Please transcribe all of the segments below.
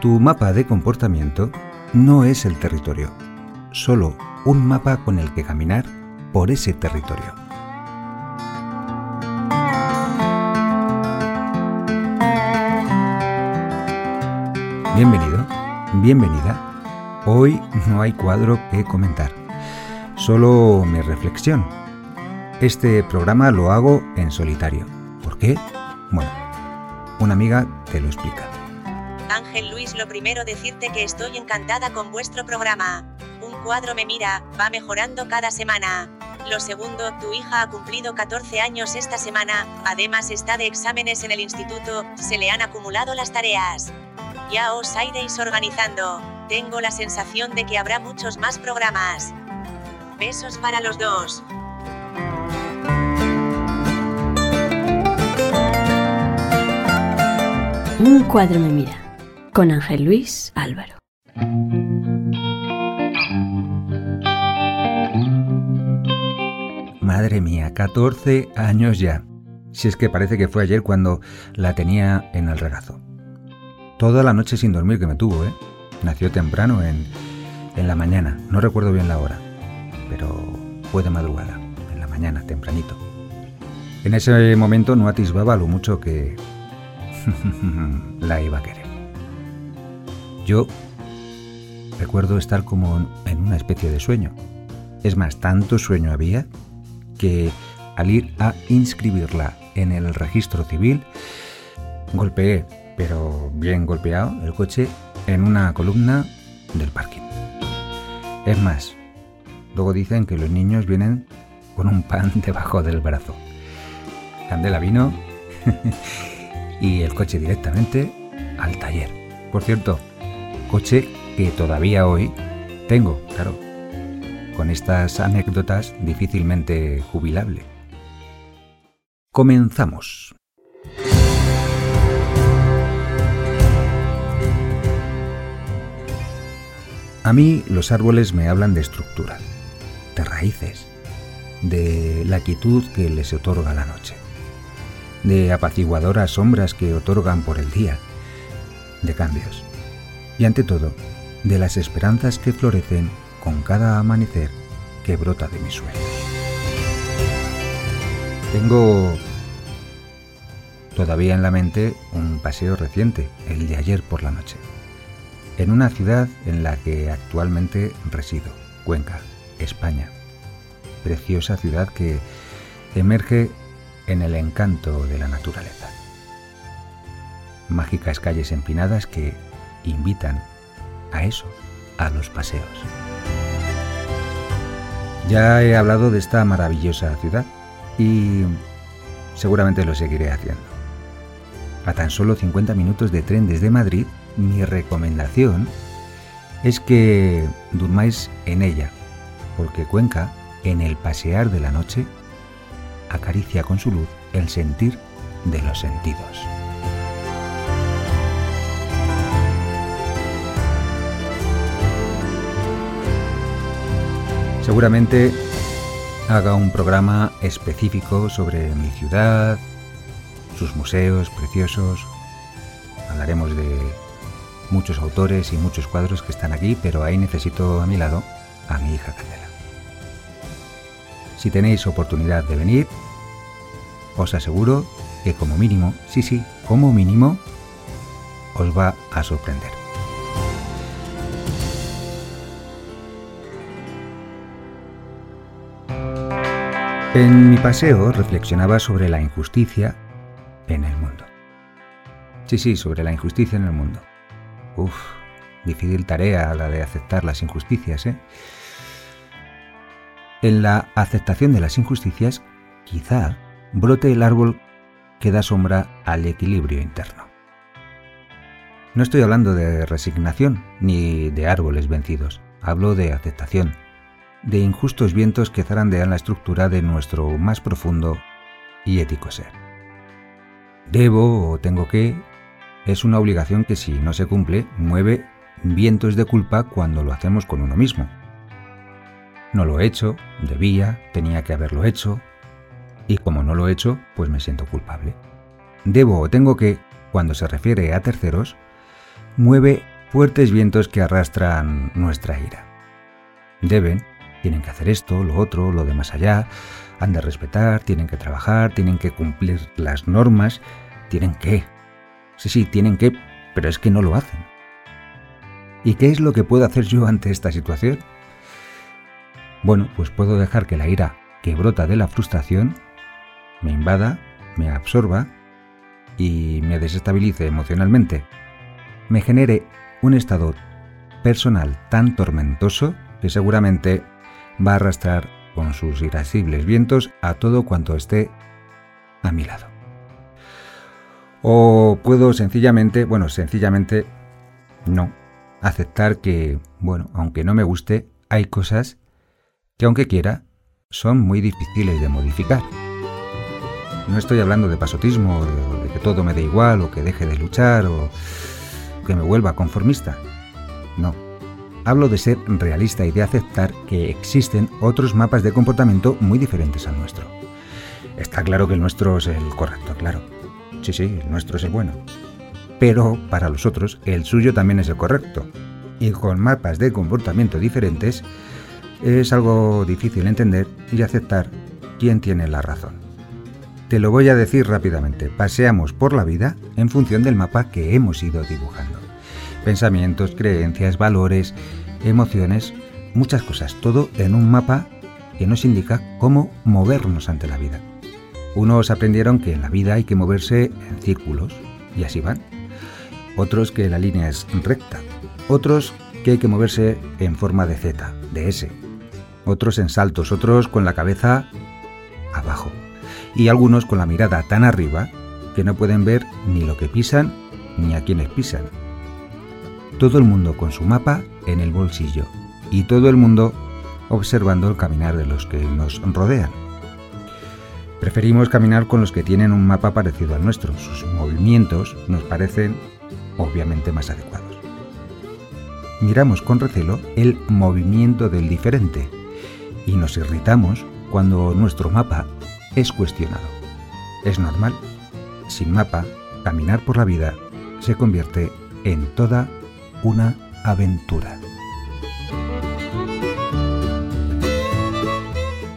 Tu mapa de comportamiento no es el territorio, solo un mapa con el que caminar por ese territorio. Bienvenido, bienvenida. Hoy no hay cuadro que comentar, solo mi reflexión. Este programa lo hago en solitario. ¿Por qué? Bueno, una amiga te lo explica. Luis, lo primero decirte que estoy encantada con vuestro programa. Un cuadro me mira, va mejorando cada semana. Lo segundo, tu hija ha cumplido 14 años esta semana, además está de exámenes en el instituto, se le han acumulado las tareas. Ya os iréis organizando. Tengo la sensación de que habrá muchos más programas. Besos para los dos. Un cuadro me mira, con Ángel Luis Álvaro. Madre mía, 14 años ya. Si es que parece que fue ayer cuando la tenía en el regazo. Toda la noche sin dormir que me tuvo, ¿eh? Nació temprano en, en la mañana, no recuerdo bien la hora, pero fue de madrugada, en la mañana, tempranito. En ese momento no atisbaba lo mucho que la iba a querer. Yo recuerdo estar como en una especie de sueño. Es más, tanto sueño había que al ir a inscribirla en el registro civil, golpeé, pero bien golpeado, el coche en una columna del parking. Es más, luego dicen que los niños vienen con un pan debajo del brazo. Candela vino y el coche directamente al taller. Por cierto, coche que todavía hoy tengo, claro. Con estas anécdotas difícilmente jubilable. Comenzamos. A mí los árboles me hablan de estructura, de raíces, de la quietud que les otorga la noche de apaciguadoras sombras que otorgan por el día, de cambios, y ante todo, de las esperanzas que florecen con cada amanecer que brota de mis sueños. Tengo todavía en la mente un paseo reciente, el de ayer por la noche, en una ciudad en la que actualmente resido, Cuenca, España. Preciosa ciudad que emerge en el encanto de la naturaleza. Mágicas calles empinadas que invitan a eso, a los paseos. Ya he hablado de esta maravillosa ciudad y seguramente lo seguiré haciendo. A tan solo 50 minutos de tren desde Madrid, mi recomendación es que durmáis en ella, porque Cuenca, en el pasear de la noche, acaricia con su luz el sentir de los sentidos. Seguramente haga un programa específico sobre mi ciudad, sus museos preciosos. Hablaremos de muchos autores y muchos cuadros que están aquí, pero ahí necesito a mi lado a mi hija Candela. Si tenéis oportunidad de venir, os aseguro que como mínimo, sí, sí, como mínimo, os va a sorprender. En mi paseo reflexionaba sobre la injusticia en el mundo. Sí, sí, sobre la injusticia en el mundo. Uf, difícil tarea la de aceptar las injusticias, ¿eh? En la aceptación de las injusticias, quizá brote el árbol que da sombra al equilibrio interno. No estoy hablando de resignación ni de árboles vencidos, hablo de aceptación, de injustos vientos que zarandean la estructura de nuestro más profundo y ético ser. Debo o tengo que es una obligación que si no se cumple mueve vientos de culpa cuando lo hacemos con uno mismo. No lo he hecho, debía, tenía que haberlo hecho, y como no lo he hecho, pues me siento culpable. Debo o tengo que, cuando se refiere a terceros, mueve fuertes vientos que arrastran nuestra ira. Deben, tienen que hacer esto, lo otro, lo de más allá, han de respetar, tienen que trabajar, tienen que cumplir las normas, tienen que. Sí, sí, tienen que, pero es que no lo hacen. ¿Y qué es lo que puedo hacer yo ante esta situación? Bueno, pues puedo dejar que la ira que brota de la frustración me invada, me absorba y me desestabilice emocionalmente. Me genere un estado personal tan tormentoso que seguramente va a arrastrar con sus irascibles vientos a todo cuanto esté a mi lado. O puedo sencillamente, bueno, sencillamente no, aceptar que, bueno, aunque no me guste, hay cosas que aunque quiera, son muy difíciles de modificar. No estoy hablando de pasotismo, de que todo me dé igual, o que deje de luchar, o que me vuelva conformista. No, hablo de ser realista y de aceptar que existen otros mapas de comportamiento muy diferentes al nuestro. Está claro que el nuestro es el correcto, claro. Sí, sí, el nuestro es el bueno. Pero para los otros, el suyo también es el correcto. Y con mapas de comportamiento diferentes, es algo difícil entender y aceptar quién tiene la razón. Te lo voy a decir rápidamente. Paseamos por la vida en función del mapa que hemos ido dibujando pensamientos, creencias, valores, emociones, muchas cosas, todo en un mapa que nos indica cómo movernos ante la vida. Unos aprendieron que en la vida hay que moverse en círculos, y así van. Otros que la línea es recta. Otros que hay que moverse en forma de Z, de S. Otros en saltos, otros con la cabeza abajo. Y algunos con la mirada tan arriba que no pueden ver ni lo que pisan ni a quienes pisan todo el mundo con su mapa en el bolsillo y todo el mundo observando el caminar de los que nos rodean. Preferimos caminar con los que tienen un mapa parecido al nuestro. Sus movimientos nos parecen obviamente más adecuados. Miramos con recelo el movimiento del diferente y nos irritamos cuando nuestro mapa es cuestionado. Es normal. Sin mapa, caminar por la vida se convierte en toda una aventura.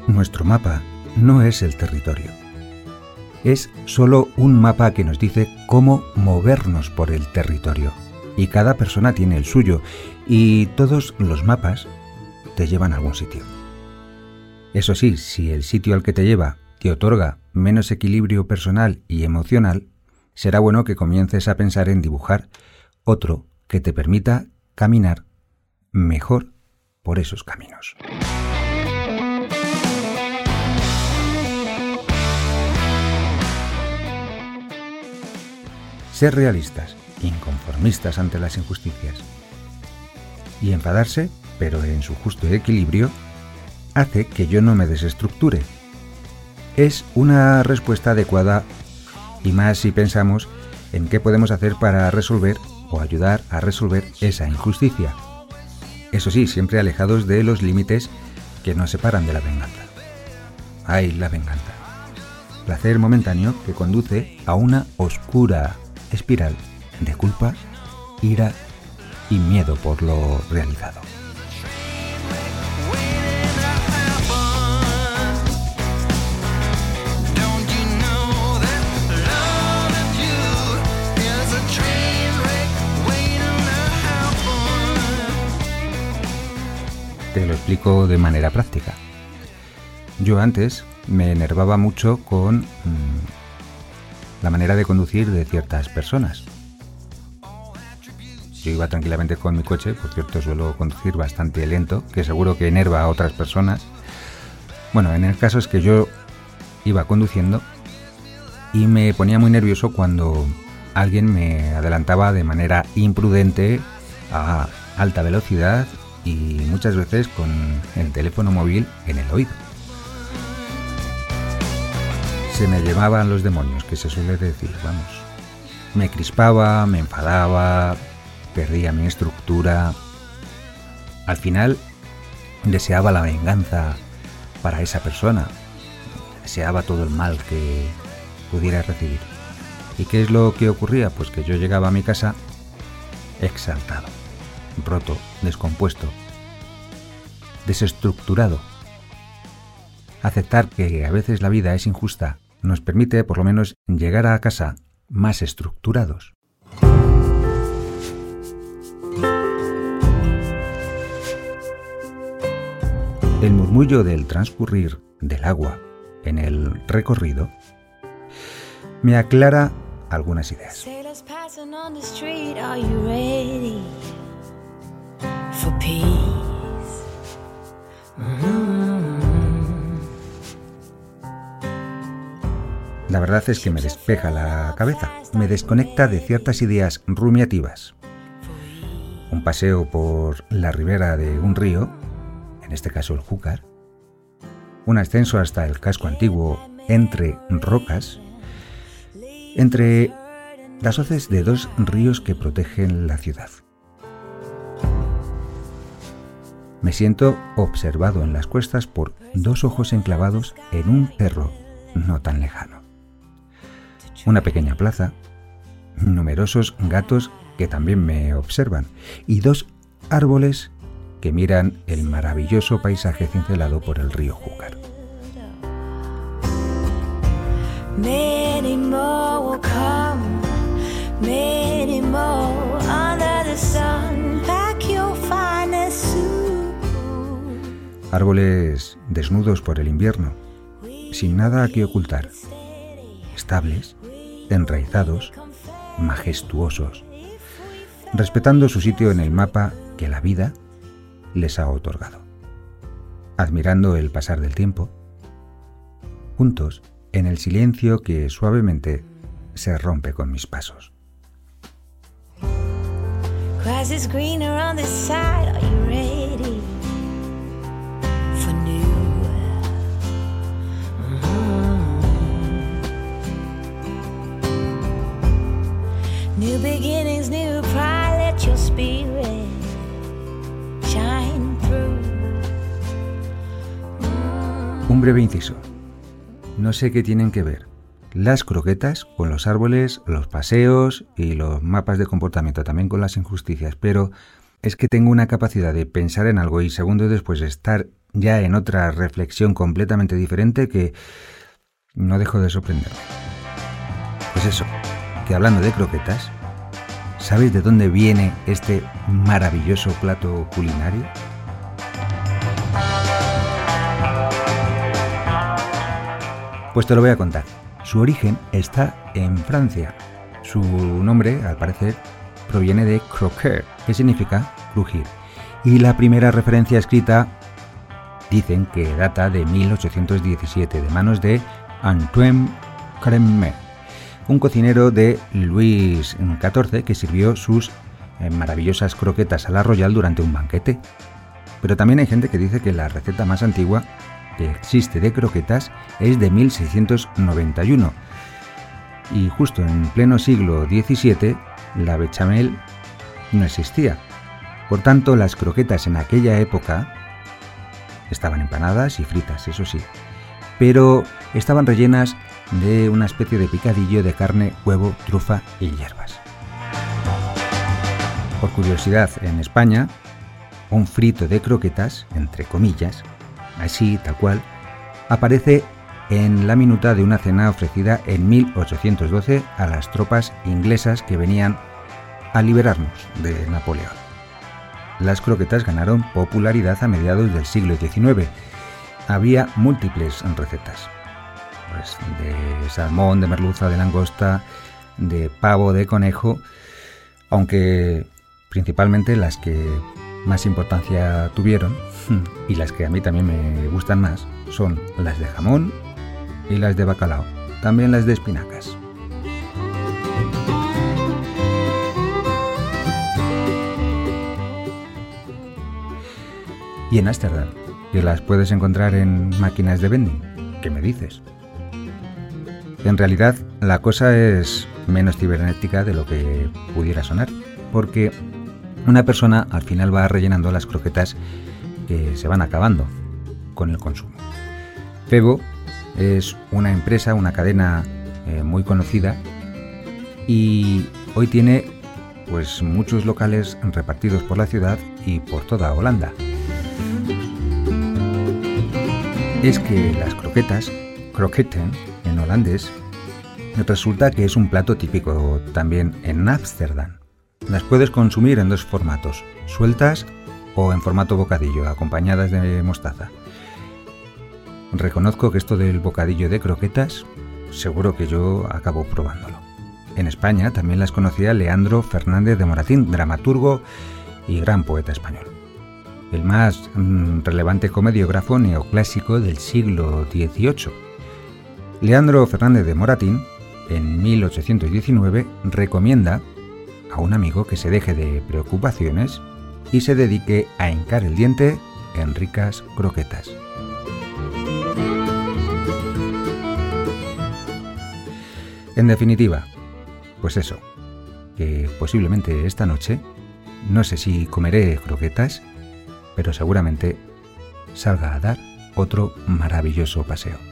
Nuestro mapa no es el territorio. Es solo un mapa que nos dice cómo movernos por el territorio. Y cada persona tiene el suyo y todos los mapas te llevan a algún sitio. Eso sí, si el sitio al que te lleva te otorga menos equilibrio personal y emocional, será bueno que comiences a pensar en dibujar otro que te permita caminar mejor por esos caminos. Ser realistas, inconformistas ante las injusticias. Y enfadarse, pero en su justo equilibrio, hace que yo no me desestructure. Es una respuesta adecuada y más si pensamos en qué podemos hacer para resolver o ayudar a resolver esa injusticia. Eso sí, siempre alejados de los límites que nos separan de la venganza. Ay, la venganza. Placer momentáneo que conduce a una oscura espiral de culpa, ira y miedo por lo realizado. De manera práctica. Yo antes me enervaba mucho con mm, la manera de conducir de ciertas personas. Yo iba tranquilamente con mi coche, por cierto suelo conducir bastante lento, que seguro que enerva a otras personas. Bueno, en el caso es que yo iba conduciendo y me ponía muy nervioso cuando alguien me adelantaba de manera imprudente a alta velocidad y muchas veces con el teléfono móvil en el oído. Se me llevaban los demonios, que se suele decir, vamos. Me crispaba, me enfadaba, perdía mi estructura. Al final deseaba la venganza para esa persona, deseaba todo el mal que pudiera recibir. ¿Y qué es lo que ocurría? Pues que yo llegaba a mi casa exaltado, roto, descompuesto, desestructurado. Aceptar que a veces la vida es injusta nos permite por lo menos llegar a casa más estructurados. El murmullo del transcurrir del agua en el recorrido me aclara algunas ideas. La verdad es que me despeja la cabeza, me desconecta de ciertas ideas rumiativas. Un paseo por la ribera de un río, en este caso el Júcar, un ascenso hasta el casco antiguo entre rocas, entre las hoces de dos ríos que protegen la ciudad. Me siento observado en las cuestas por dos ojos enclavados en un perro no tan lejano. Una pequeña plaza, numerosos gatos que también me observan y dos árboles que miran el maravilloso paisaje cincelado por el río Júcar. Árboles desnudos por el invierno, sin nada que ocultar, estables, enraizados, majestuosos, respetando su sitio en el mapa que la vida les ha otorgado. Admirando el pasar del tiempo, juntos en el silencio que suavemente se rompe con mis pasos. New beginnings, new pride, let your spirit shine through. Un breve inciso. No sé qué tienen que ver las croquetas con los árboles, los paseos y los mapas de comportamiento, también con las injusticias, pero es que tengo una capacidad de pensar en algo y segundos después estar ya en otra reflexión completamente diferente que no dejo de sorprenderme. Pues eso, que hablando de croquetas, ¿sabéis de dónde viene este maravilloso plato culinario? Pues te lo voy a contar. Su origen está en Francia. Su nombre, al parecer, proviene de croquer, que significa crujir. Y la primera referencia escrita dicen que data de 1817, de manos de Antoine Crème, un cocinero de Luis XIV que sirvió sus eh, maravillosas croquetas a la Royal durante un banquete. Pero también hay gente que dice que la receta más antigua que existe de croquetas es de 1691 y justo en pleno siglo XVII la bechamel no existía. Por tanto, las croquetas en aquella época estaban empanadas y fritas, eso sí, pero estaban rellenas de una especie de picadillo de carne, huevo, trufa y hierbas. Por curiosidad, en España, un frito de croquetas, entre comillas, así tal cual, aparece en la minuta de una cena ofrecida en 1812 a las tropas inglesas que venían a liberarnos de Napoleón. Las croquetas ganaron popularidad a mediados del siglo XIX. Había múltiples recetas, pues, de salmón, de merluza, de langosta, de pavo, de conejo, aunque principalmente las que más importancia tuvieron y las que a mí también me gustan más son las de jamón y las de bacalao, también las de espinacas. Y en Ámsterdam, que las puedes encontrar en máquinas de vending. ¿Qué me dices? En realidad, la cosa es menos cibernética de lo que pudiera sonar, porque una persona al final va rellenando las croquetas que se van acabando con el consumo. Febo es una empresa, una cadena eh, muy conocida y hoy tiene pues muchos locales repartidos por la ciudad y por toda Holanda. Es que las croquetas, kroketten en holandés, resulta que es un plato típico también en Ámsterdam. Las puedes consumir en dos formatos, sueltas o en formato bocadillo, acompañadas de mostaza. Reconozco que esto del bocadillo de croquetas, seguro que yo acabo probándolo. En España también las conocía Leandro Fernández de Moratín, dramaturgo y gran poeta español. El más mm, relevante comediógrafo neoclásico del siglo XVIII. Leandro Fernández de Moratín, en 1819, recomienda a un amigo que se deje de preocupaciones y se dedique a hincar el diente en ricas croquetas. En definitiva, pues eso, que posiblemente esta noche, no sé si comeré croquetas, pero seguramente salga a dar otro maravilloso paseo.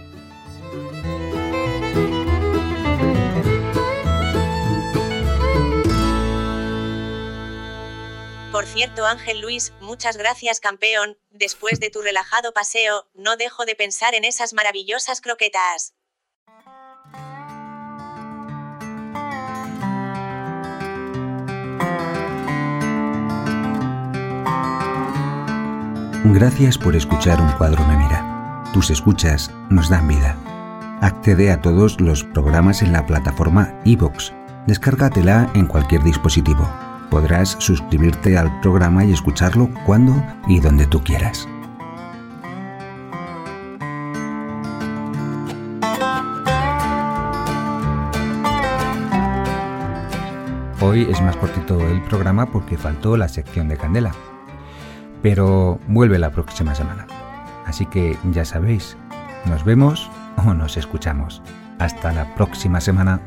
Cierto, Ángel Luis, muchas gracias campeón, después de tu relajado paseo, no dejo de pensar en esas maravillosas croquetas. Gracias por escuchar Un cuadro me mira. Tus escuchas nos dan vida. Accede a todos los programas en la plataforma iVoox. Descárgatela en cualquier dispositivo. Podrás suscribirte al programa y escucharlo cuando y donde tú quieras. Hoy es más cortito el programa porque faltó la sección de Candela. Pero vuelve la próxima semana. Así que ya sabéis, nos vemos o nos escuchamos. Hasta la próxima semana.